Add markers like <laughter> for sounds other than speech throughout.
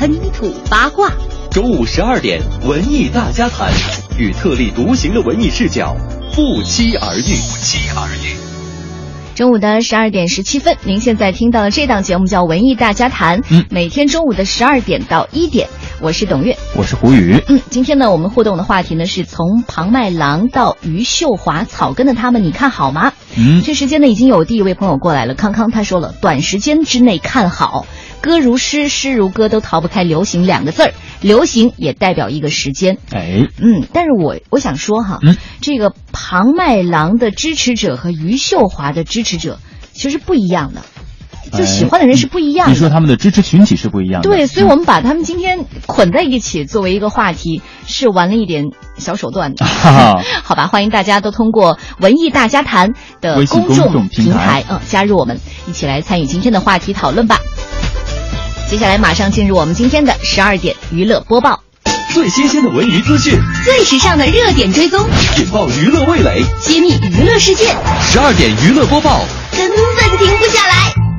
喷吐八卦。周五十二点，文艺大家谈，与特立独行的文艺视角不期而遇。不期而遇。中午的十二点十七分，您现在听到的这档节目叫《文艺大家谈》，嗯，每天中午的十二点到一点，我是董月，我是胡宇。嗯，今天呢，我们互动的话题呢是从庞麦郎到余秀华，草根的他们，你看好吗？嗯，这时间呢，已经有第一位朋友过来了，康康他说了，短时间之内看好，歌如诗，诗如歌，都逃不开流行两个字儿，流行也代表一个时间。哎，嗯，但是我我想说哈，嗯，这个庞麦郎的支持者和余秀华的支持者其实不一样的。就喜欢的人是不一样的、哎。你说他们的支持群体是不一样的。对，所以我们把他们今天捆在一起作为一个话题，是玩了一点小手段 <laughs> 的。好吧，欢迎大家都通过文艺大家谈的公众平台，嗯，加入我们，一起来参与今天的话题讨论吧。接下来马上进入我们今天的十二点娱乐播报。最新鲜的文娱资讯，最时尚的热点追踪，引爆娱乐味蕾，揭秘娱乐世界。十二点娱乐播报，根本停不下来。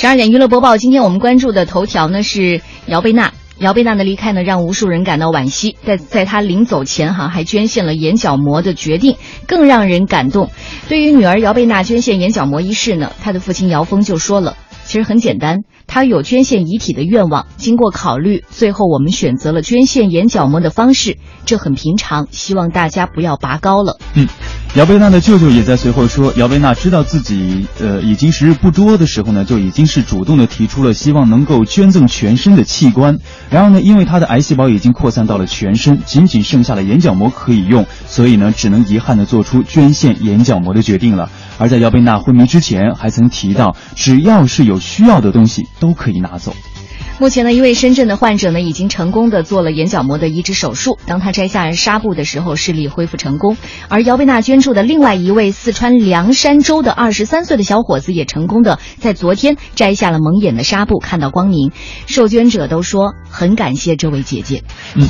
十二点娱乐播报，今天我们关注的头条呢是姚贝娜。姚贝娜的离开呢，让无数人感到惋惜。在在她临走前哈，还捐献了眼角膜的决定，更让人感动。对于女儿姚贝娜捐献眼角膜一事呢，她的父亲姚峰就说了。其实很简单，他有捐献遗体的愿望。经过考虑，最后我们选择了捐献眼角膜的方式，这很平常。希望大家不要拔高了。嗯，姚贝娜的舅舅也在随后说，姚贝娜知道自己呃已经时日不多的时候呢，就已经是主动的提出了希望能够捐赠全身的器官。然后呢，因为她的癌细胞已经扩散到了全身，仅仅剩下了眼角膜可以用，所以呢，只能遗憾的做出捐献眼角膜的决定了。而在姚贝娜昏迷之前，还曾提到，只要是有需要的东西都可以拿走。目前呢，一位深圳的患者呢，已经成功的做了眼角膜的移植手术。当他摘下纱布的时候，视力恢复成功。而姚贝娜捐助的另外一位四川凉山州的二十三岁的小伙子，也成功的在昨天摘下了蒙眼的纱布，看到光明。受捐者都说很感谢这位姐姐。嗯。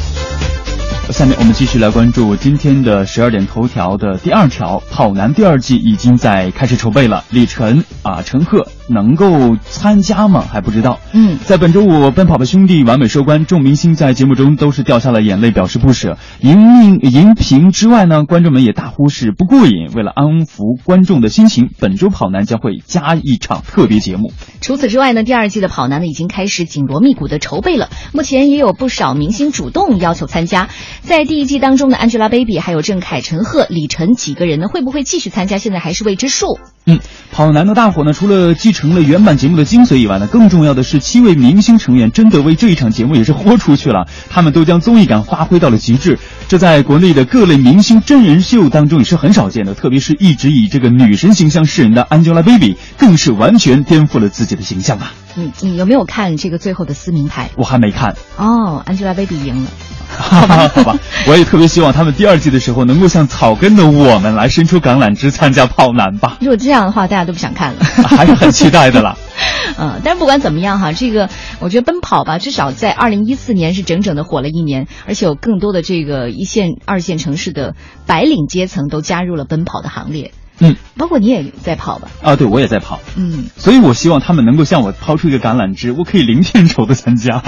下面我们继续来关注今天的十二点头条的第二条，《跑男》第二季已经在开始筹备了。李晨啊，陈赫能够参加吗？还不知道。嗯，在本周五，《奔跑吧兄弟》完美收官，众明星在节目中都是掉下了眼泪，表示不舍。荧荧屏之外呢，观众们也大呼是不过瘾。为了安抚观众的心情，本周《跑男》将会加一场特别节目。除此之外呢，第二季的《跑男》呢已经开始紧锣密鼓的筹备了。目前也有不少明星主动要求参加。在第一季当中的 Angelababy 还有郑恺、陈赫、李晨几个人呢，会不会继续参加？现在还是未知数。嗯，跑男的大火呢，除了继承了原版节目的精髓以外呢，更重要的是七位明星成员真的为这一场节目也是豁出去了，他们都将综艺感发挥到了极致。这在国内的各类明星真人秀当中也是很少见的，特别是一直以这个女神形象示人的 Angelababy，更是完全颠覆了自己的形象啊。你，你有没有看这个最后的撕名牌？我还没看。哦，Angelababy 赢了。好吧，好吧，我也特别希望他们第二季的时候能够像草根的我们来伸出橄榄枝参加跑男吧。如果这样的话，大家都不想看了，<laughs> 还是很期待的啦。<laughs> 嗯，但是不管怎么样哈，这个我觉得奔跑吧，至少在二零一四年是整整的火了一年，而且有更多的这个一线、二线城市的白领阶层都加入了奔跑的行列。嗯，包括你也在跑吧？啊，对，我也在跑。嗯，所以我希望他们能够向我抛出一个橄榄枝，我可以零片酬的参加。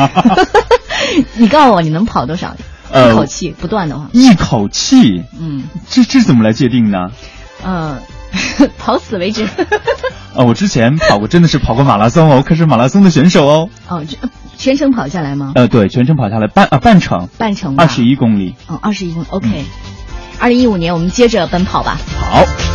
<laughs> 你告诉我你能跑多少？呃，一口气不断的话，一口气，嗯，这这怎么来界定呢？呃，<laughs> 跑死为止。啊，<laughs> 我之前跑过，真的是跑过马拉松哦，我可是马拉松的选手哦。哦，这全程跑下来吗？呃，对，全程跑下来半啊半程，半程二十一公里。哦，二十一公里，OK。二零一五年我们接着奔跑吧。好。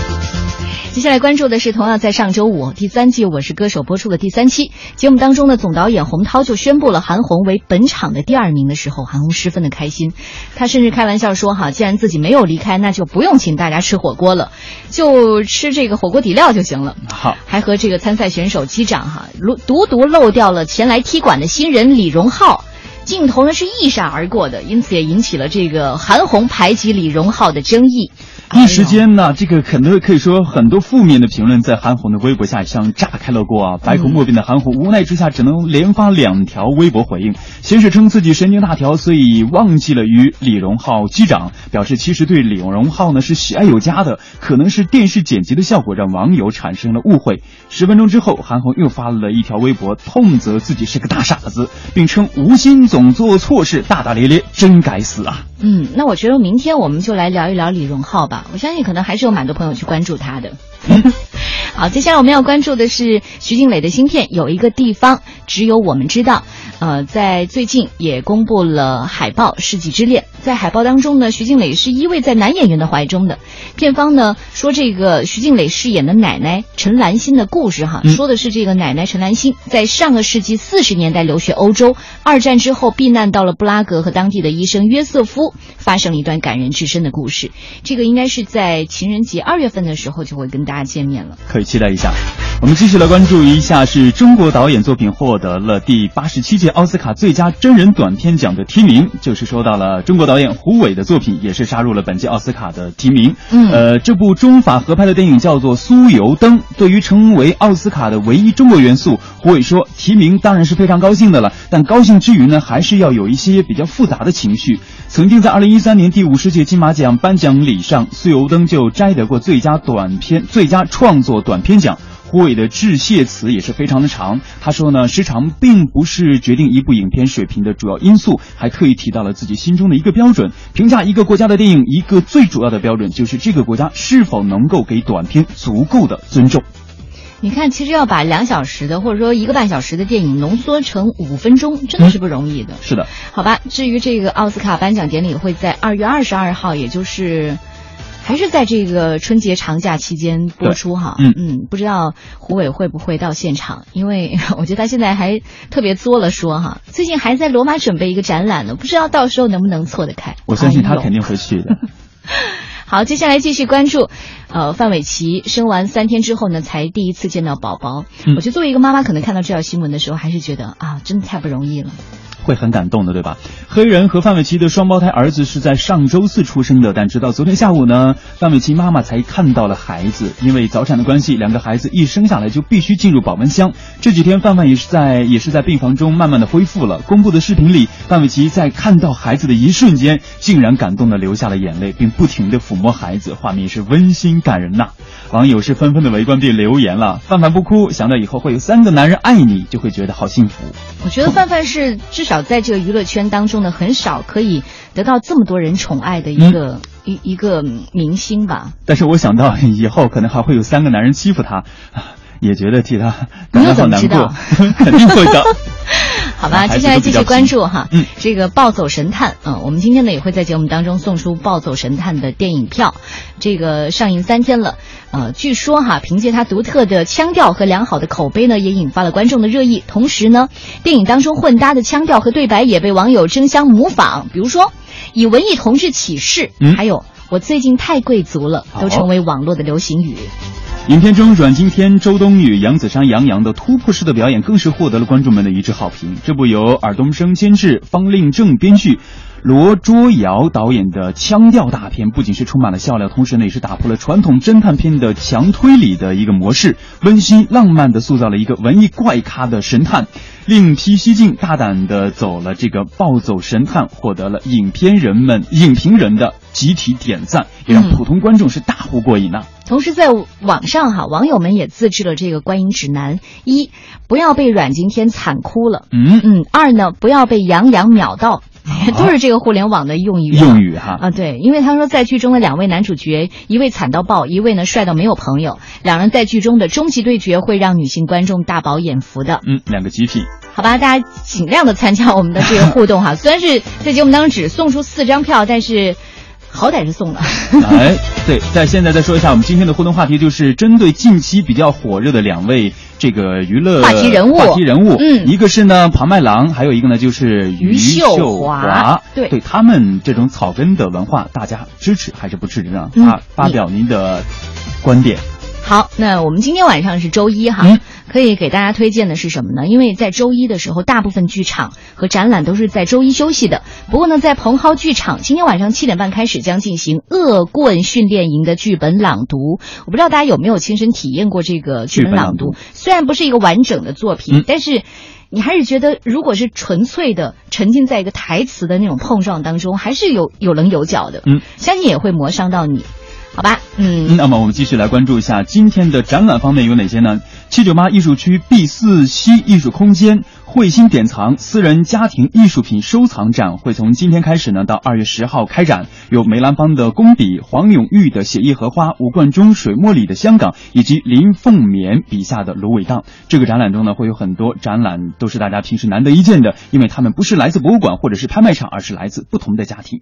接下来关注的是同样在上周五第三季《我是歌手》播出的第三期节目当中呢，总导演洪涛就宣布了韩红为本场的第二名的时候，韩红十分的开心，他甚至开玩笑说：“哈，既然自己没有离开，那就不用请大家吃火锅了，就吃这个火锅底料就行了。”好，还和这个参赛选手击掌哈，独独漏掉了前来踢馆的新人李荣浩。镜头呢是一闪而过的，因此也引起了这个韩红排挤李荣浩的争议。一时间呢，这个很多可以说很多负面的评论在韩红的微博下像炸开了锅啊！百口莫辩的韩红无奈之下只能连发两条微博回应，先是称自己神经大条，所以忘记了与李荣浩击掌，表示其实对李荣浩呢是喜爱有加的，可能是电视剪辑的效果让网友产生了误会。十分钟之后，韩红又发了一条微博，痛责自己是个大傻子，并称无心总做错事，大大咧咧，真该死啊！嗯，那我觉得明天我们就来聊一聊李荣浩吧。我相信可能还是有蛮多朋友去关注他的。<laughs> 好，接下来我们要关注的是徐静蕾的新片《有一个地方只有我们知道》。呃，在最近也公布了海报《世纪之恋》。在海报当中呢，徐静蕾是依偎在男演员的怀中的。片方呢说，这个徐静蕾饰演的奶奶陈兰心的故事，哈，说的是这个奶奶陈兰心在上个世纪四十年代留学欧洲，二战之后避难到了布拉格，和当地的医生约瑟夫发生了一段感人至深的故事。这个应该是在情人节二月份的时候就会跟大家见面了，可以期待一下。我们继续来关注一下，是中国导演作品获得了第八十七届奥斯卡最佳真人短片奖的提名，就是说到了中国导演胡伟的作品也是杀入了本届奥斯卡的提名。嗯，呃，这部中法合拍的电影叫做《酥油灯》，对于成为奥斯卡的唯一中国元素，胡伟说提名当然是非常高兴的了，但高兴之余呢，还是要有一些比较复杂的情绪。曾经在二零一三年第五十届金马奖颁奖礼上，《酥油灯》就摘得过最佳短片、最佳创作短片奖。胡伟的致谢词也是非常的长。他说呢，时长并不是决定一部影片水平的主要因素，还特意提到了自己心中的一个标准。评价一个国家的电影，一个最主要的标准就是这个国家是否能够给短片足够的尊重。你看，其实要把两小时的或者说一个半小时的电影浓缩成五分钟，真的是不容易的。是的，好吧。至于这个奥斯卡颁奖典礼会在二月二十二号，也就是。还是在这个春节长假期间播出哈，嗯嗯，不知道胡伟会不会到现场？因为 <laughs> 我觉得他现在还特别作了说哈，最近还在罗马准备一个展览呢，不知道到时候能不能错得开。我相信他肯定会去的。<laughs> 好，接下来继续关注，呃，范玮琪生完三天之后呢，才第一次见到宝宝。嗯我觉得作为一个妈妈，可能看到这条新闻的时候，还是觉得啊，真的太不容易了。会很感动的，对吧？黑人和范玮琪的双胞胎儿子是在上周四出生的，但直到昨天下午呢，范玮琪妈妈才看到了孩子。因为早产的关系，两个孩子一生下来就必须进入保温箱。这几天范范也是在也是在病房中慢慢的恢复了。公布的视频里，范玮琪在看到孩子的一瞬间，竟然感动的流下了眼泪，并不停的抚摸孩子，画面是温馨感人呐。网友是纷纷的围观并留言了：“范范不哭，想到以后会有三个男人爱你，就会觉得好幸福。”我觉得范范是至少在这个娱乐圈当中呢，很少可以得到这么多人宠爱的一个、一一个明星吧。但是我想到以后可能还会有三个男人欺负他，啊也觉得替他感到好难过，<laughs> 肯定会的。<laughs> 好吧，接下来继续关注哈，嗯这个《暴走神探》嗯，我们今天呢也会在节目当中送出《暴走神探》的电影票，这个上映三天了，呃，据说哈，凭借他独特的腔调和良好的口碑呢，也引发了观众的热议。同时呢，电影当中混搭的腔调和对白也被网友争相模仿，比如说以文艺同志起誓，嗯还有我最近太贵族了，都成为网络的流行语。影片中，阮经天、周冬雨、杨子姗、杨洋的突破式的表演，更是获得了观众们的一致好评。这部由尔冬升监制、方令正编剧。罗卓瑶导演的腔调大片，不仅是充满了笑料，同时呢也是打破了传统侦探片的强推理的一个模式，温馨浪漫的塑造了一个文艺怪咖的神探。另辟蹊径，大胆的走了这个暴走神探，获得了影片人们、影评人的集体点赞，也让嗯普通观众是大呼过瘾呐、同时，在网上哈，网友们也自制了这个观影指南：一，不要被阮经天惨哭了；嗯，嗯，二呢，不要被杨洋秒到，<laughs> 都是这个互联网的用语、啊。用语哈。啊，对，因为他说在剧中的两位男主角，一位惨到爆，一位呢帅到没有朋友，两人在剧中的终极对决会让女性观众大饱眼福的。嗯，两个极品。好吧，大家尽量的参加我们的这个互动哈。<laughs> 虽然是在节目当中只送出四张票，但是好歹是送了。哎，对，在现在再说一下，我们今天的互动话题就是针对近期比较火热的两位这个娱乐话题人物话题人物，嗯一个是呢庞麦郎，还有一个呢就是余秀秀华对对他们这种草根的文化，大家支持还是不支持呢？嗯发发表您的观点。好，那我们今天晚上是周一哈，嗯可以。给大家推荐的是什么呢？因为在周一的时候，大部分剧场和展览都是在周一休息的。不过呢，在蓬蒿剧场，今天晚上七点半开始将进行恶棍训练营的剧本朗读。我不知道大家有没有亲身体验过这个剧本朗读？虽然不是一个完整的作品，但是你还是觉得，如果是纯粹的沉浸在一个台词的那种碰撞当中，还是有有棱有角的。嗯，相信也会磨伤到你。好吧，嗯，那么我们继续来关注一下今天的展览方面有哪些呢？七九八艺术区 B 四西艺术空间慧心典藏私人家庭艺术品收藏展会从今天开始呢，到二月十号开展。有梅兰芳的工笔、黄永玉的写意荷花、吴冠中水墨里的香港，以及林凤眠笔下的芦苇荡。这个展览中呢，会有很多展览都是大家平时难得一见的，因为他们不是来自博物馆或者是拍卖场，而是来自不同的家庭。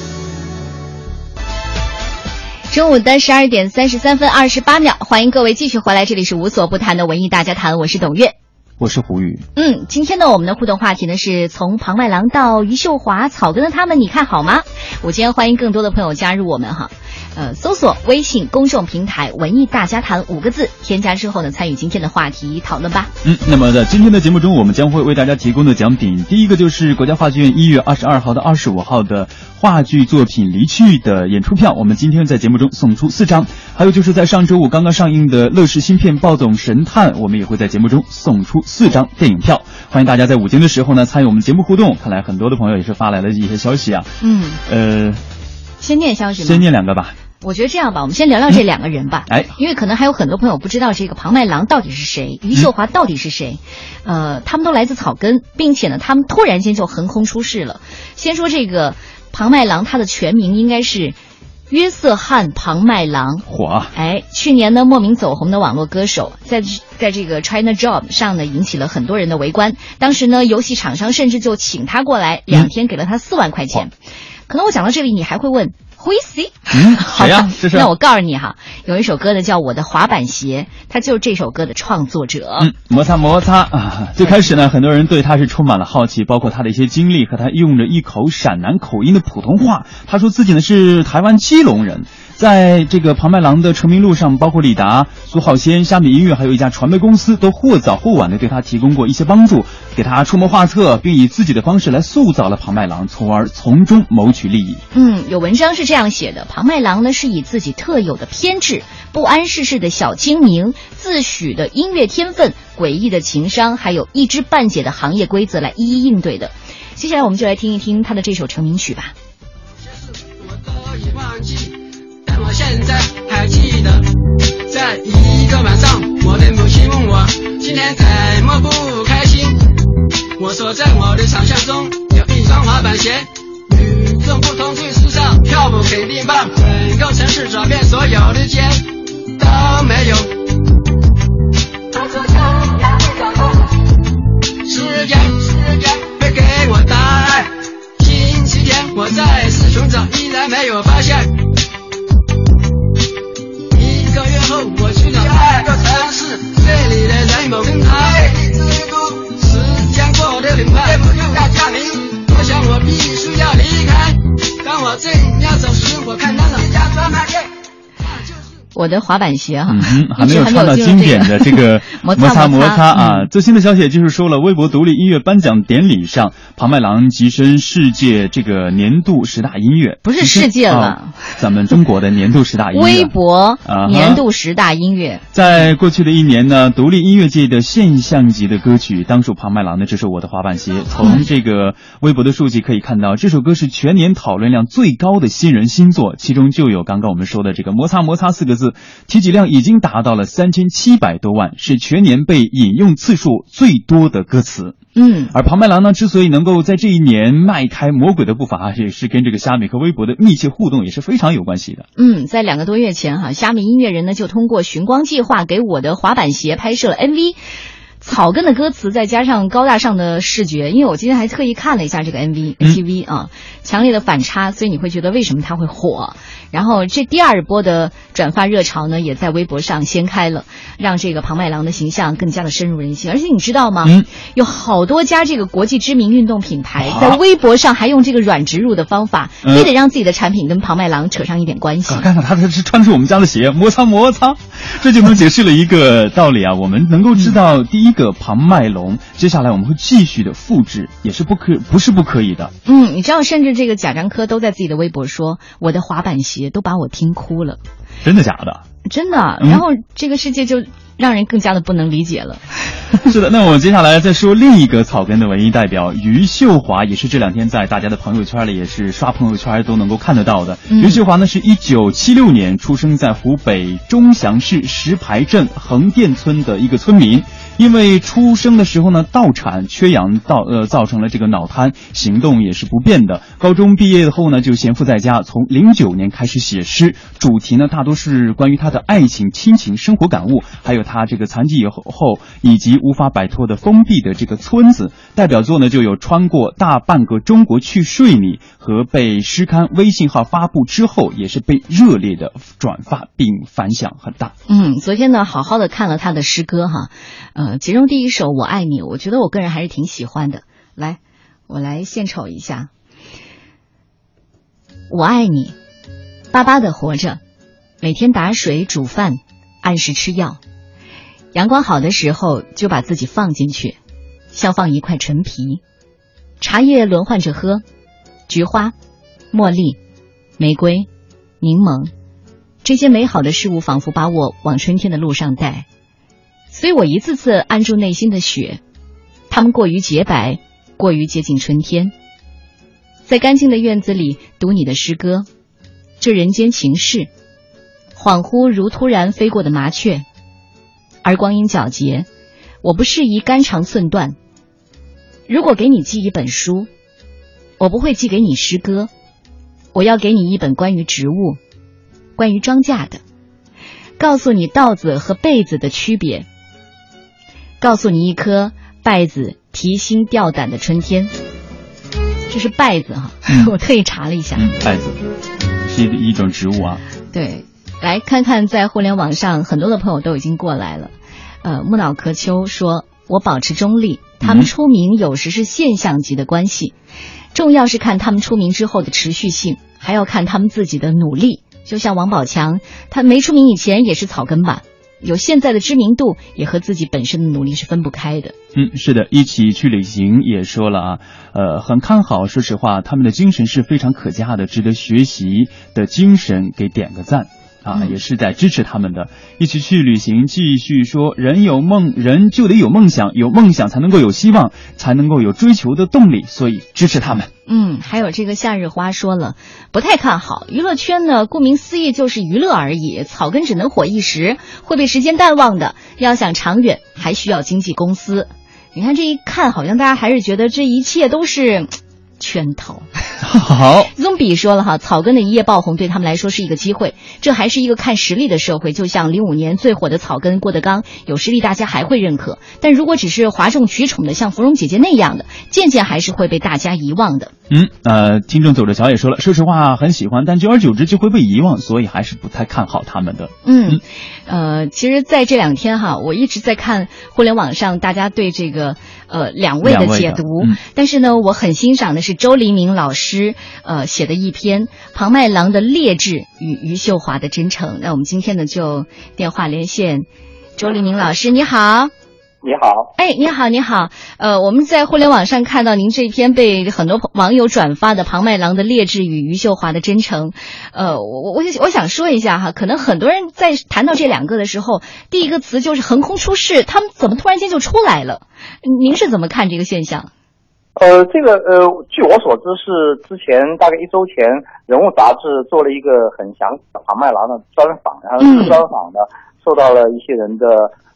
中午的十二点三十三分二十八秒，欢迎各位继续回来，这里是无所不谈的文艺大家谈，我是董月，我是胡宇。嗯，今天呢，我们的互动话题呢是从庞麦郎到余秀华、草根的他们，你看好吗？我今天欢迎更多的朋友加入我们哈。呃，搜索微信公众平台“文艺大家谈”五个字，添加之后呢，参与今天的话题讨论吧。嗯，那么在今天的节目中，我们将会为大家提供的奖品，第一个就是国家话剧院一月二十二号到二十五号的话剧作品《离去》的演出票，我们今天在节目中送出四张；还有就是在上周五刚刚上映的乐视新片《暴走神探》，我们也会在节目中送出四张电影票。欢迎大家在午间的时候呢参与我们节目互动。看来很多的朋友也是发来了一些消息啊。嗯，呃，先念消息吗？先念两个吧。我觉得这样吧，我们先聊聊这两个人吧。哎，因为可能还有很多朋友不知道这个庞麦郎到底是谁，余秀华到底是谁。呃，他们都来自草根，并且呢，他们突然间就横空出世了。先说这个庞麦郎，他的全名应该是约瑟翰·庞麦郎。火！哎，去年呢，莫名走红的网络歌手，在在这个 China Job 上呢，引起了很多人的围观。当时呢，游戏厂商甚至就请他过来，两天给了他四万块钱。可能我讲到这里，你还会问。Who is he？嗯，<laughs> 好呀，这是。那我告诉你哈，有一首歌呢叫《我的滑板鞋》，他就是这首歌的创作者。嗯，摩擦摩擦啊！<laughs> 最开始呢，很多人对他是充满了好奇，包括他的一些经历和他用着一口陕南口音的普通话。他说自己呢是台湾基隆人。在这个庞麦郎的成名路上，包括李达、苏浩先、虾米音乐，还有一家传媒公司，都或早或晚的对他提供过一些帮助，给他出谋划策，并以自己的方式来塑造了庞麦郎，从而从中谋取利益。嗯，有文章是这样写的：庞麦郎呢是以自己特有的偏执、不谙世事的小精明、自诩的音乐天分、诡异的情商，还有一知半解的行业规则来一一应对的。接下来我们就来听一听他的这首成名曲吧。我现在还记得，在一个晚上，我的母亲问我今天怎么不开心。我说在我的想象中有一双滑板鞋，与众不同最时尚，跳舞肯定棒，整个城市找遍所有的街我的滑板鞋哈，<laughs> 还没有唱到经典的这个 <laughs> 摩擦摩擦啊！最新的消息就是说了，微博独立音乐颁奖典礼上，庞麦郎跻身世界这个年度十大音乐，不是世界了，咱们中国的年度十大音乐，微博年度十大音乐。在过去的一年呢，独立音乐界的现象级的歌曲当属庞麦郎的，这首我的滑板鞋。从这个微博的数据可以看到，这首歌是全年讨论量最高的新人新作，其中就有刚刚我们说的这个摩擦摩擦四个字。字提及量已经达到了三千七百多万，是全年被引用次数最多的歌词。嗯，而庞麦郎呢，之所以能够在这一年迈开魔鬼的步伐，也是跟这个虾米和微博的密切互动也是非常有关系的。嗯，在两个多月前哈，虾米音乐人呢就通过寻光计划给我的滑板鞋拍摄了 MV。草根的歌词再加上高大上的视觉，因为我今天还特意看了一下这个 MV、嗯 MTV 啊，强烈的反差，所以你会觉得为什么它会火？然后这第二波的转发热潮呢，也在微博上掀开了，让这个庞麦郎的形象更加的深入人心。而且你知道吗？嗯有好多家这个国际知名运动品牌啊在微博上还用这个软植入的方法，嗯非得让自己的产品跟庞麦郎扯上一点关系。<laughs> 看看他这是穿着我们家的鞋，摩擦摩擦，这就能解释了一个道理啊。我们能够知道第一个庞麦龙，接下来我们会继续的复制，也是不可不是不可以的。嗯，你知道，甚至这个贾樟柯都在自己的微博说：“我的滑板鞋都把我听哭了。”真的假的？真的，嗯然后这个世界就让人更加的不能理解了。<laughs> 是的，那我们接下来再说另一个草根的文艺代表余秀华，也是这两天在大家的朋友圈里，也是刷朋友圈都能够看得到的。嗯余秀华呢是一九七六年出生在湖北钟祥市石牌镇横店村的一个村民。因为出生的时候呢盗产缺氧造呃造成了这个脑瘫，行动也是不便的。高中毕业后呢就闲赋在家，从零九年开始写诗，主题呢大多是关于他的爱情、亲情、生活感悟，还有他他这个残疾以后后以及无法摆脱的封闭的这个村子。代表作呢就有《穿过大半个中国去睡你》和被诗刊微信号发布之后也是被热烈的转发并反响很大。嗯，昨天呢，好好的看了他的诗歌哈，呃，其中第一首《我爱你》，我觉得我个人还是挺喜欢的。来，我来献丑一下，我爱你，巴巴的活着，每天打水煮饭，按时吃药，阳光好的时候就把自己放进去，像放一块陈皮，茶叶轮换着喝，菊花、茉莉、玫瑰、柠檬。这些美好的事物仿佛把我往春天的路上带，所以我一次次按住内心的雪，它们过于洁白，过于接近春天。在干净的院子里读你的诗歌，这人间情事，恍惚如突然飞过的麻雀，而光阴皎洁，我不适宜肝肠寸断。如果给你寄一本书，我不会寄给你诗歌，我要给你一本关于植物。关于庄稼的，告诉你稻子和被子的区别，告诉你一颗稗子提心吊胆的春天。这是稗子哈，嗯 <laughs> 我特意查了一下。嗯，稗子是一一种植物啊。对，来看看在互联网上很多的朋友都已经过来了。呃，木脑壳丘说：“我保持中立，他们出名有时是现象级的关系，重要是看他们出名之后的持续性，还要看他们自己的努力。就像王宝强，他没出名以前也是草根吧，有现在的知名度，也和自己本身的努力是分不开的。嗯，是的，一起去旅行也说了啊，呃，很看好。说实话，他们的精神是非常可嘉的，值得学习的精神，给点个赞。啊，嗯也是在支持他们的。一起去旅行，继续说，人有梦，人就得有梦想，有梦想才能够有希望，才能够有追求的动力，所以支持他们。嗯，还有这个夏日花说了，不太看好娱乐圈呢。顾名思义就是娱乐而已，草根只能火一时，会被时间淡忘的。要想长远，还需要经纪公司。你看这一看，好像大家还是觉得这一切都是圈套。好，宗比说了哈，草根的一夜爆红对他们来说是一个机会，这还是一个看实力的社会。就像零五年最火的草根郭德纲，有实力大家还会认可，但如果只是哗众取宠的像芙蓉姐姐那样的，渐渐还是会被大家遗忘的。嗯，呃，听众走着瞧也说了，说实话很喜欢，但久而久之就会被遗忘，所以还是不太看好他们的。嗯，呃，其实在这两天哈，我一直在看互联网上大家对这个呃两位的解读，嗯但是呢，我很欣赏的是周黎明老师呃写的一篇庞麦郎的劣质与余秀华的真诚。那我们今天呢就电话连线周黎明老师，你好。你好，哎，你好，你好，呃，我们在互联网上看到您这篇被很多朋网友转发的庞麦郎的劣质与余秀华的真诚，呃，我我我我想说一下哈，可能很多人在谈到这两个的时候，第一个词就是横空出世，他们怎么突然间就出来了？您是怎么看这个现象？呃，这个呃，据我所知是之前大概一周前，《人物》杂志做了一个很详细的庞麦郎的专访，然后这个专访呢，受到了一些人的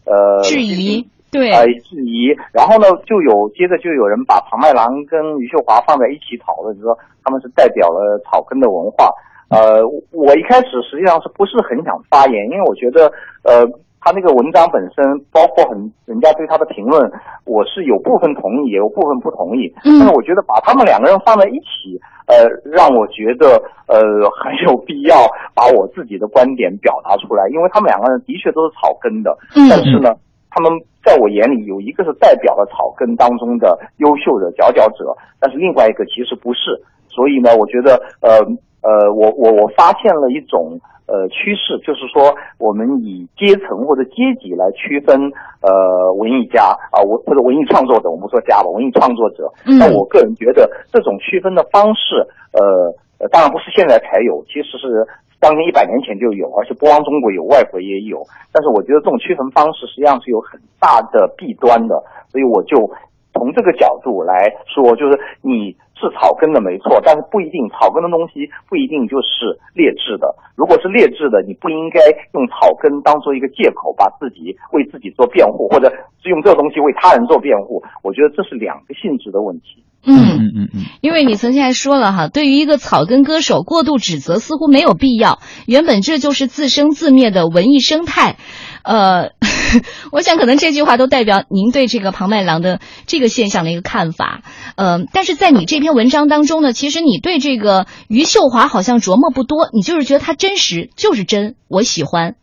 呃质疑，对，呃质疑，然后呢，就有接着就有人把庞麦郎跟余秀华放在一起讨论，就说他们是代表了草根的文化。呃，我一开始实际上是不是很想发言，因为我觉得呃，他那个文章本身，包括很人家对他的评论，我是有部分同意，也有部分不同意。嗯但是我觉得把他们两个人放在一起，呃，让我觉得呃很有必要把我自己的观点表达出来，因为他们两个人的确都是草根的，嗯但是呢，他们在我眼里有一个是代表了草根当中的优秀的佼佼者，但是另外一个其实不是。所以呢，我觉得呃呃，我我我发现了一种呃趋势，就是说我们以阶层或者阶级来区分呃文艺家啊，文、或者文艺创作者，我们说家吧，文艺创作者。嗯那我个人觉得这种区分的方式，呃呃，当然不是现在才有，其实是。当年一百年前就有，而且不光中国有，外国也有。但是我觉得这种区分方式实际上是有很大的弊端的，所以我就从这个角度来说，就是你是草根的没错，但是不一定草根的东西不一定就是劣质的。如果是劣质的，你不应该用草根当做一个借口，把自己为自己做辩护，或者是用这个东西为他人做辩护。我觉得这是两个性质的问题。嗯，嗯嗯嗯，因为你曾经还说了哈，对于一个草根歌手过度指责似乎没有必要，原本这就是自生自灭的文艺生态。呃，<laughs> 我想可能这句话都代表您对这个庞麦郎的这个现象的一个看法。呃，但是在你这篇文章当中呢，其实你对这个余秀华好像琢磨不多，你就是觉得他真实就是真，我喜欢。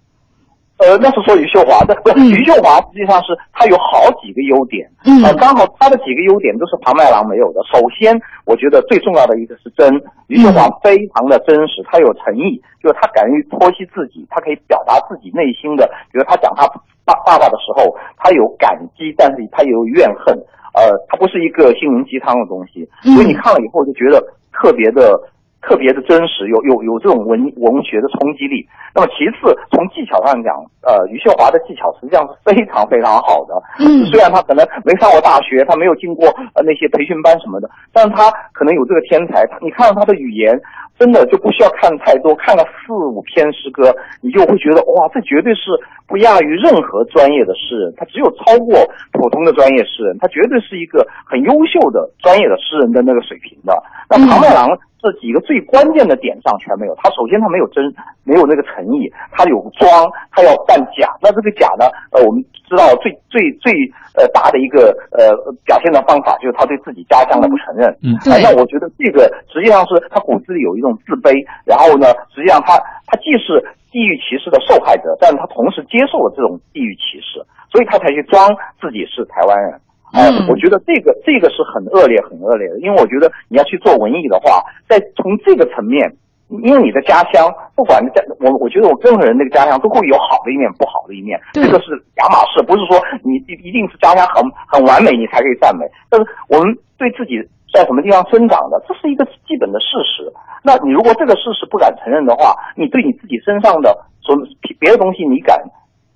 呃，那是说余秀华的，不是嗯。余秀华，实际上是他有好几个优点，嗯。呃，刚好他的几个优点都是庞麦郎没有的。首先，我觉得最重要的一个是真，余秀华非常的真实，他有诚意，就是他敢于剖析自己，他可以表达自己内心的，比如他讲他爸爸爸的时候，他有感激，但是他也有怨恨，呃，他不是一个心灵鸡汤的东西，嗯。所以你看了以后就觉得特别的。特别的真实，有有有这种文文学的冲击力。那么其次，从技巧上讲，呃，余秀华的技巧实际上是非常非常好的。嗯虽然他可能没上过大学，他没有经过呃那些培训班什么的，但是他可能有这个天才。他你看到他的语言，真的就不需要看太多，看了四五篇诗歌，你就会觉得哇，这绝对是不亚于任何专业的诗人，他只有超过普通的专业诗人，他绝对是一个很优秀的专业的诗人的那个水平的。那庞麦郎。这几个最关键的点上全没有。他首先他没有真，没有那个诚意，他有装，他要扮假。那这个假呢？呃，我们知道最最最呃大的一个呃表现的方法就是他对自己家乡的不承认。嗯啊那我觉得这个实际上是他骨子里有一种自卑，然后呢，实际上他他既是地域歧视的受害者，但是他同时接受了这种地域歧视，所以他才去装自己是台湾人。哎、嗯。我觉得这个这个是很恶劣、很恶劣的，因为我觉得你要去做文艺的话，在从这个层面，因为你的家乡，不管在我我觉得我任何人那个家乡都会有好的一面、不好的一面，这个是两码事，不是说你一一定是家乡很很完美你才可以赞美，但是我们对自己在什么地方生长的，这是一个基本的事实。那你如果这个事实不敢承认的话，你对你自己身上的所别的东西你敢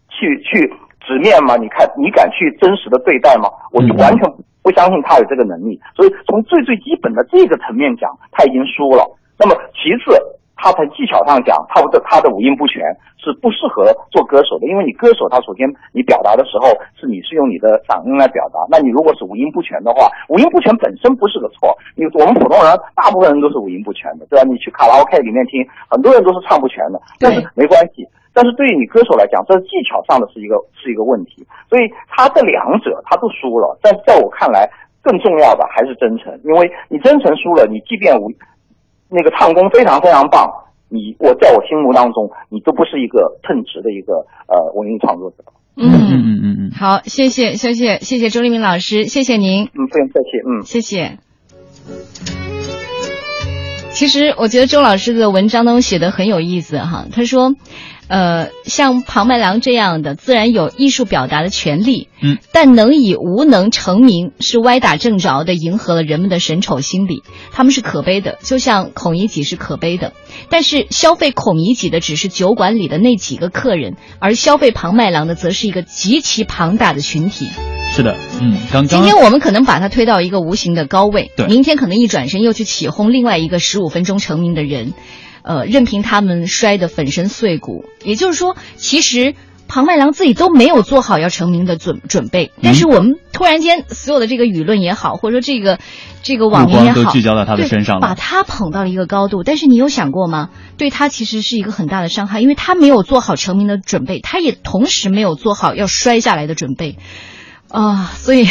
去去直面吗？你看，你敢去真实的对待吗？我就完全不相信他有这个能力。所以从最最基本的这个层面讲，他已经输了。那么其次，他在技巧上讲，他的他的五音不全是不适合做歌手的，因为你歌手他首先你表达的时候是你是用你的嗓音来表达，那你如果是五音不全的话，五音不全本身不是个错。你我们普通人大部分人都是五音不全的，对吧？你去卡拉 OK 里面听，很多人都是唱不全的，但是没关系。但是对于你歌手来讲，这是技巧上的是一个是一个问题，所以他这两者他都输了。但是在我看来，更重要的还是真诚，因为你真诚输了，你即便无那个唱功非常非常棒，你我在我心目当中，你都不是一个称职的一个呃文艺创作者。嗯嗯嗯嗯嗯，好，谢谢，谢谢，谢谢周立明老师，谢谢您，嗯，不用客气，嗯。谢谢。其实我觉得周老师的文章当中写的很有意思哈，他说，呃，像庞麦郎这样的，自然有艺术表达的权利，嗯，但能以无能成名，是歪打正着的迎合了人们的审丑心理，他们是可悲的，就像孔乙己是可悲的，但是消费孔乙己的只是酒馆里的那几个客人，而消费庞麦郎的则是一个极其庞大的群体。是的，嗯，刚刚今天我们可能把他推到一个无形的高位，对。明天可能一转身又去起哄另外一个十五分钟成名的人，呃，任凭他们摔得粉身碎骨。也就是说，其实庞麦郎自己都没有做好要成名的准准备，但是我们突然间所有的这个舆论也好，或者说这个这个网民也好，都聚焦到他的身上了，把他捧到了一个高度。但是你有想过吗？对他其实是一个很大的伤害，因为他没有做好成名的准备，他也同时没有做好要摔下来的准备啊，所以，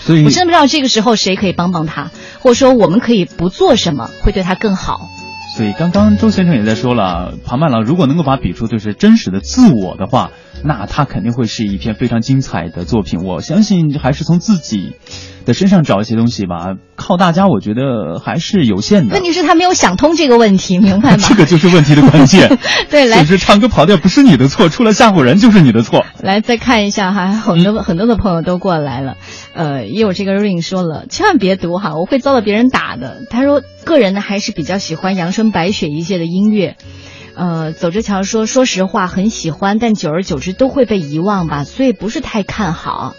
所以我真的不知道这个时候谁可以帮帮他，或者说我们可以不做什么会对他更好。所以刚刚周先生也在说了，庞麦郎如果能够把笔触就是真实的自我的话，那他肯定会是一篇非常精彩的作品。我相信还是从自己的身上找一些东西吧，靠大家我觉得还是有限的。问题是，他没有想通这个问题，明白吗？<laughs> 这个就是问题的关键。<laughs> 对，来，就是唱歌跑调不是你的错，出来吓唬人就是你的错。来，再看一下哈，很多很多的朋友都过来了。呃，也有这个 ring 说了，千万别读哈，我会遭到别人打的。他说，个人呢还是比较喜欢阳春白雪一届的音乐。呃，走着瞧说，说实话很喜欢，但久而久之都会被遗忘吧，所以不是太看好。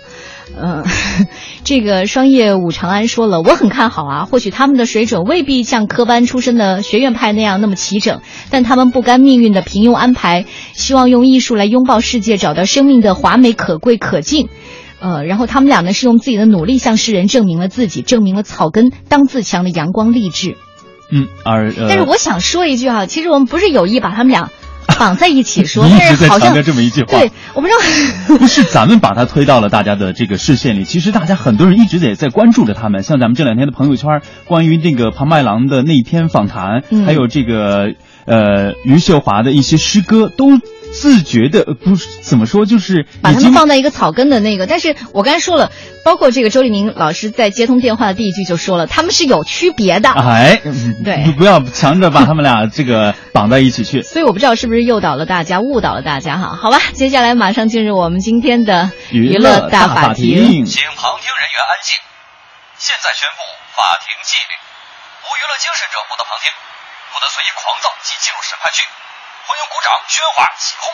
嗯，<laughs> 这个双叶武长安说了，我很看好啊，或许他们的水准未必像科班出身的学院派那样那么齐整，但他们不甘命运的平庸安排，希望用艺术来拥抱世界，找到生命的华美、可贵、可敬。呃，然后他们俩呢是用自己的努力向世人证明了自己，证明了草根当自强的阳光励志。嗯，而呃，但是我想说一句哈，其实我们不是有意把他们俩绑在一起说，一直在强调这么一句话。对，我不知道，不是咱们把他推到了大家的这个视线里，其实大家很多人一直也在关注着他们。像咱们这两天的朋友圈，关于那个庞麦郎的那一篇访谈，还有这个呃余秀华的一些诗歌都。自觉的不是怎么说，就是把他们放在一个草根的那个。但是我刚才说了，包括这个周立明老师在接通电话的第一句就说了，他们是有区别的。哎，对，不要强着把他们俩这个绑在一起去。<laughs> 所以我不知道是不是诱导了大家，误导了大家哈。好吧，接下来马上进入我们今天的娱乐大法庭。请旁听人员安静。现在宣布法庭纪律：无娱乐精神者不得旁听，不得随意狂躁及进入审判区。欢迎鼓掌、喧哗、起哄，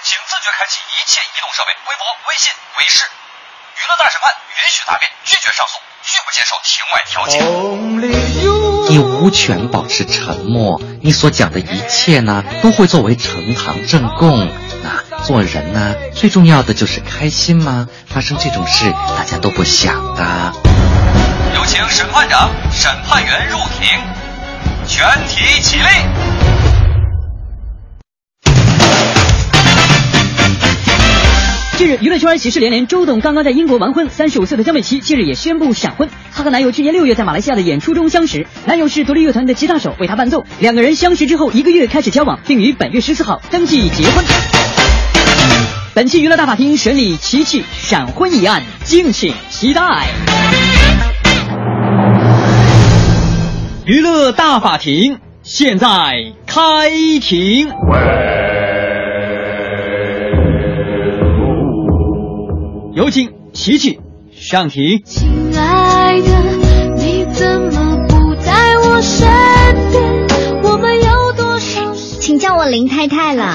请自觉开启一切移动设备，微博、微信、微视。娱乐大审判允许答辩，拒绝上诉，拒不接受庭外调解。你无权保持沉默，你所讲的一切呢，都会作为呈堂证供。那做人呢，最重要的就是开心吗？发生这种事，大家都不想的。有请审判长、审判员入庭，全体起立。近日，娱乐圈喜事连连，周董刚刚在英国完婚，三十五岁的江美琪近日也宣布闪婚。她和男友去年六月在马来西亚的演出中相识，男友是独立乐团的吉他手，为她伴奏。两个人相识之后一个月开始交往，并于本月十四号登记结婚。本期娱乐大法庭审理琪琪闪婚一案，敬请期待。娱乐大法庭现在开庭。喂有请琪琪上庭。亲爱的，你怎么不在我身边？我们有多少？请叫我林太太了。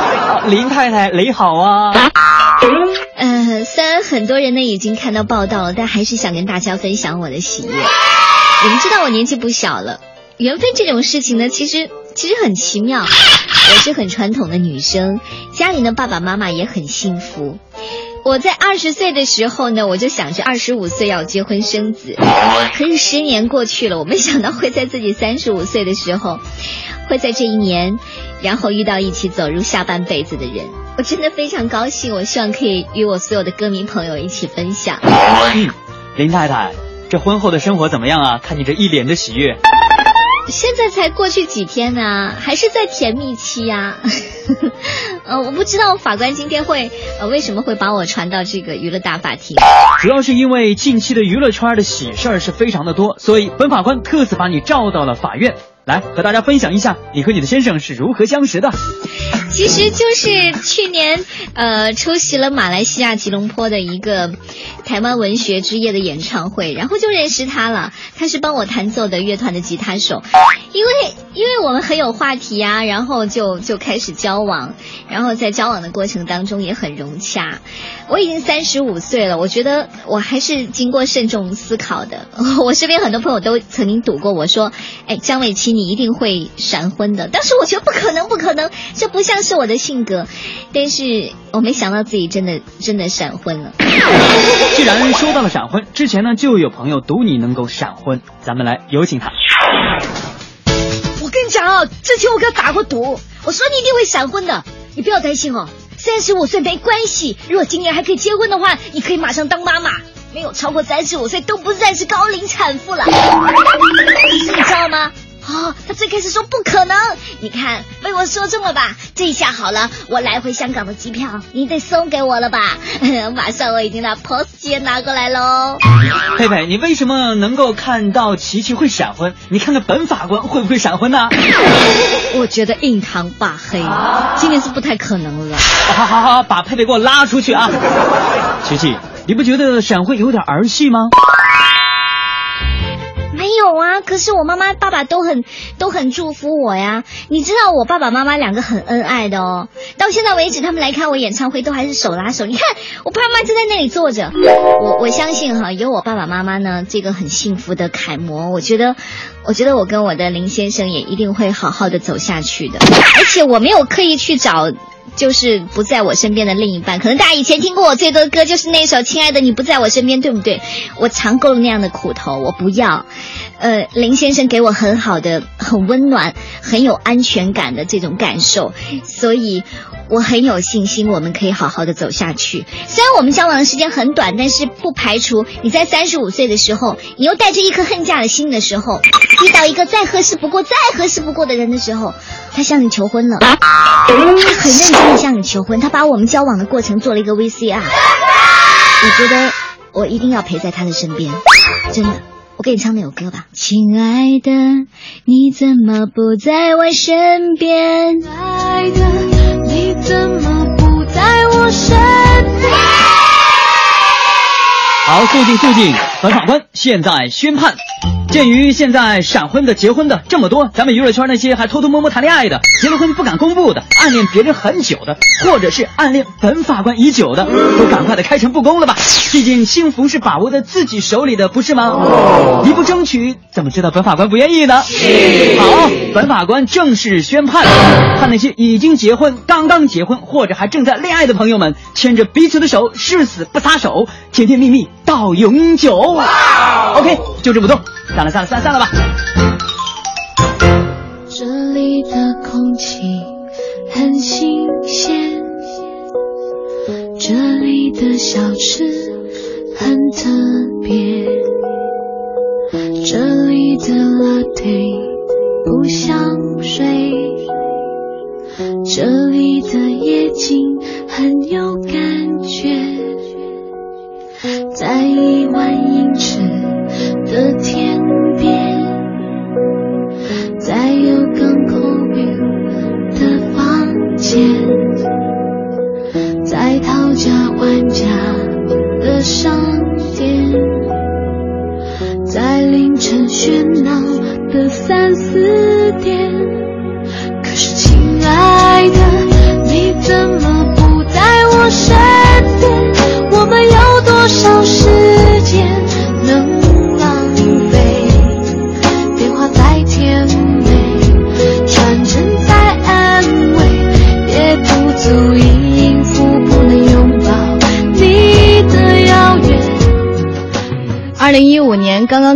<laughs> 林太太，你好啊。呃，虽然很多人呢已经看到报道了，但还是想跟大家分享我的喜悦。你们知道我年纪不小了，缘分这种事情呢，其实其实很奇妙。我是很传统的女生，家里的爸爸妈妈也很幸福。我在二十岁的时候呢，我就想着二十五岁要结婚生子。可是十年过去了，我没想到会在自己三十五岁的时候，会在这一年，然后遇到一起走入下半辈子的人。我真的非常高兴，我希望可以与我所有的歌迷朋友一起分享。嗯，林太太，这婚后的生活怎么样啊？看你这一脸的喜悦。现在才过去几天呢，还是在甜蜜期呀。<laughs> 呃，我不知道法官今天会呃为什么会把我传到这个娱乐大法庭。主要是因为近期的娱乐圈的喜事儿是非常的多，所以本法官特此把你召到了法院，来和大家分享一下你和你的先生是如何相识的。其实就是去年呃出席了马来西亚吉隆坡的一个台湾文学之夜的演唱会，然后就认识他了。他是帮我弹奏的乐团的吉他手，因为因为我们很有话题啊，然后就就开始交往，然后在交往的过程当中也很融洽。我已经三十五岁了，我觉得我还是经过慎重思考的。<laughs> 我身边很多朋友都曾经赌过我说，哎，张伟琪你一定会闪婚的。当时我觉得不可能，不可能，这不像是我的性格。但是我没想到自己真的真的闪婚了。<laughs> 既然说到了闪婚，之前呢就有朋友赌你能够闪婚，咱们来有请他。跟你讲哦，之前我跟他打过赌，我说你一定会闪婚的，你不要担心哦。三十五岁没关系，如果今年还可以结婚的话，你可以马上当妈妈。没有超过三十五岁都不算是高龄产妇了，你知道吗？哦，他最开始说不可能，你看被我说中了吧？这下好了，我来回香港的机票你得送给我了吧？<laughs> 马上我已经把 POS 机拿过来喽。佩佩，你为什么能够看到琪琪会闪婚？你看看本法官会不会闪婚呢？<laughs> 我觉得印堂发黑，今年是不太可能了。好好好，把佩佩给我拉出去啊！琪琪，你不觉得闪婚有点儿戏吗？有啊，可是我妈妈、爸爸都很都很祝福我呀。你知道我爸爸妈妈两个很恩爱的哦，到现在为止他们来看我演唱会都还是手拉手。你看我爸妈就在那里坐着，我我相信哈，有我爸爸妈妈呢，这个很幸福的楷模。我觉得，我觉得我跟我的林先生也一定会好好的走下去的，而且我没有刻意去找。就是不在我身边的另一半，可能大家以前听过我最多的歌就是那首《亲爱的你不在我身边》，对不对？我尝够了那样的苦头，我不要。呃，林先生给我很好的、很温暖、很有安全感的这种感受，所以我很有信心，我们可以好好的走下去。虽然我们交往的时间很短，但是不排除你在三十五岁的时候，你又带着一颗恨嫁的心的时候，遇到一个再合适不过、再合适不过的人的时候，他向你求婚了，他很认真的向你求婚，他把我们交往的过程做了一个 VCR。我觉得我一定要陪在他的身边，真的。我给你唱那首歌吧。亲爱的，你怎么不在我身边？亲爱的，你怎么不在我身边？好，肃静肃静，本法官现在宣判。鉴于现在闪婚的、结婚的这么多，咱们娱乐圈那些还偷偷摸摸谈恋爱的、结了婚不敢公布的、暗恋别人很久的，或者是暗恋本法官已久的，都赶快的开诚布公了吧！毕竟幸福是把握在自己手里的，不是吗？你不争取，怎么知道本法官不愿意呢？好，本法官正式宣判，判那些已经结婚、刚刚结婚或者还正在恋爱的朋友们，牵着彼此的手，誓死不撒手，甜甜蜜蜜到永久。OK，就这么多。算了，算了，算了算了吧。这里的空气很新鲜，这里的小吃很特别，这里的 latte 不像水，这里的夜景很有感觉，在一万英尺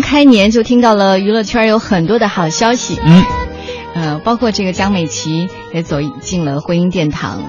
开年，就听到了娱乐圈有很多的好消息。嗯，呃，包括这个江美琪也走进了婚姻殿堂，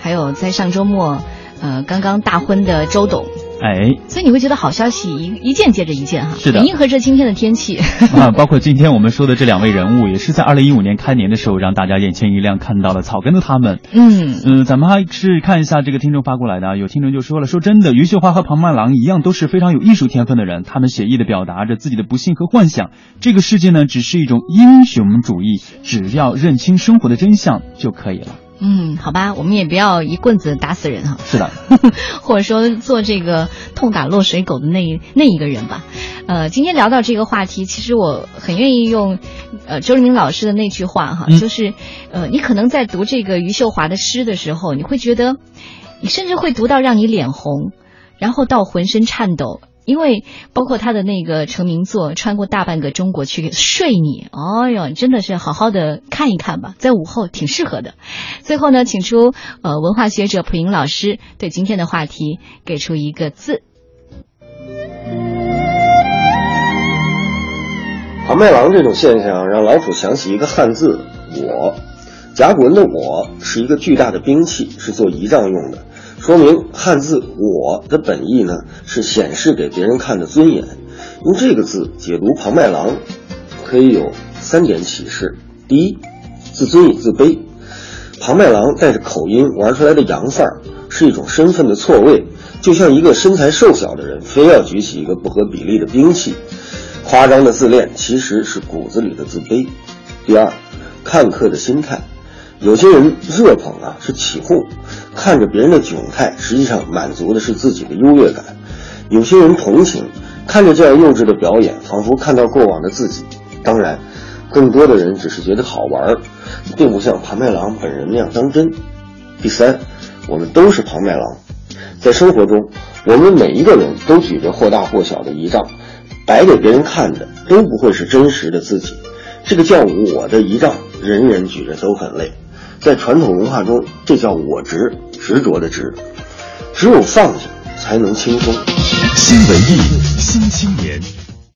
还有在上周末，呃，刚刚大婚的周董。哎，所以你会觉得好消息一一件接着一件哈，是的很应和着今天的天气。<laughs> 啊，包括今天我们说的这两位人物，也是在二零一五年开年的时候，让大家眼前一亮，看到了草根的他们。嗯嗯，咱们还是看一下这个听众发过来的啊，有听众就说了，说真的，余秀华和庞麦郎一样，都是非常有艺术天分的人，他们写意的表达着自己的不幸和幻想。这个世界呢，只是一种英雄主义，只要认清生活的真相就可以了。嗯，好吧，我们也不要一棍子打死人哈。是的，<laughs> 或者说做这个痛打落水狗的那那一个人吧。呃，今天聊到这个话题，其实我很愿意用呃周黎明老师的那句话哈，嗯就是呃，你可能在读这个余秀华的诗的时候，你会觉得，你甚至会读到让你脸红，然后到浑身颤抖。因为包括他的那个成名作《穿过大半个中国去睡你》，哎呦，真的是好好的看一看吧，在午后挺适合的。最后呢，请出呃文化学者蒲莹老师对今天的话题给出一个字。庞麦郎这种现象让老楚想起一个汉字“我”，甲骨文的“我”是一个巨大的兵器，是做仪仗用的，说明汉字“我”的本意呢是显示给别人看的尊严。用这个字解读庞麦郎，可以有三点启示：第一，自尊与自卑。庞麦郎带着口音玩出来的洋范儿，是一种身份的错位，就像一个身材瘦小的人非要举起一个不合比例的兵器。夸张的自恋其实是骨子里的自卑。第二，看客的心态，有些人热捧啊是起哄，看着别人的窘态，实际上满足的是自己的优越感；有些人同情，看着这样幼稚的表演，仿佛看到过往的自己。当然，更多的人只是觉得好玩，并不像庞麦郎本人那样当真。第三，我们都是庞麦郎，在生活中，我们每一个人都举着或大或小的仪仗。摆给别人看的都不会是真实的自己，这个叫我的仪仗，人人举着都很累。在传统文化中，这叫我执，执着的执。只有放下，才能轻松。新文艺，新青年。